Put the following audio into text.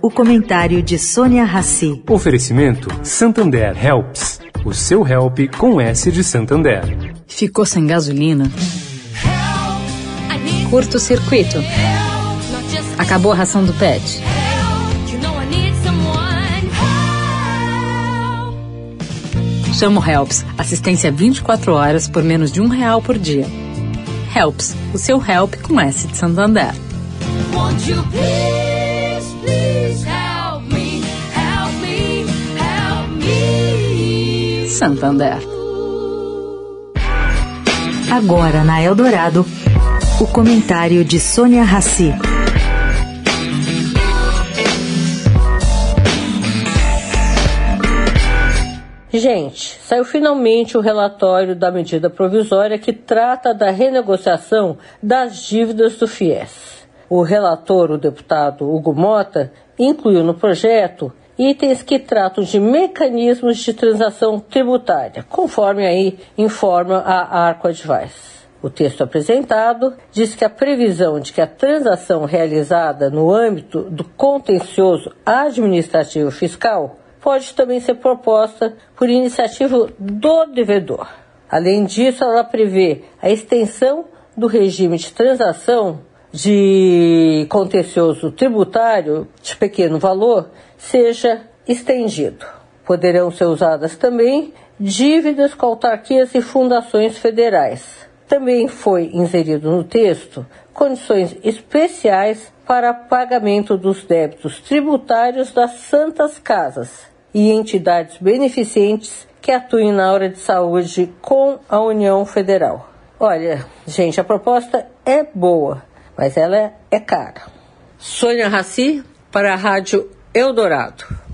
O comentário de Sônia Rassi. Oferecimento Santander Helps. O seu help com S de Santander. Ficou sem gasolina? Curto circuito. Acabou a ração do pet. Chama o Helps. Assistência 24 horas por menos de um real por dia. Helps. O seu help com S de Santander. Won't you please, Santander. Agora na Eldorado, o comentário de Sônia Rassi. Gente, saiu finalmente o relatório da medida provisória que trata da renegociação das dívidas do FIES. O relator, o deputado Hugo Mota, incluiu no projeto itens que tratam de mecanismos de transação tributária, conforme aí informa a Arco Advice. O texto apresentado diz que a previsão de que a transação realizada no âmbito do contencioso administrativo fiscal pode também ser proposta por iniciativa do devedor. Além disso, ela prevê a extensão do regime de transação de contencioso tributário de pequeno valor seja estendido. Poderão ser usadas também dívidas com autarquias e fundações federais. Também foi inserido no texto condições especiais para pagamento dos débitos tributários das santas casas e entidades beneficentes que atuem na área de saúde com a União Federal. Olha, gente, a proposta é boa, mas ela é cara. Sônia Raci para a Rádio Eldorado.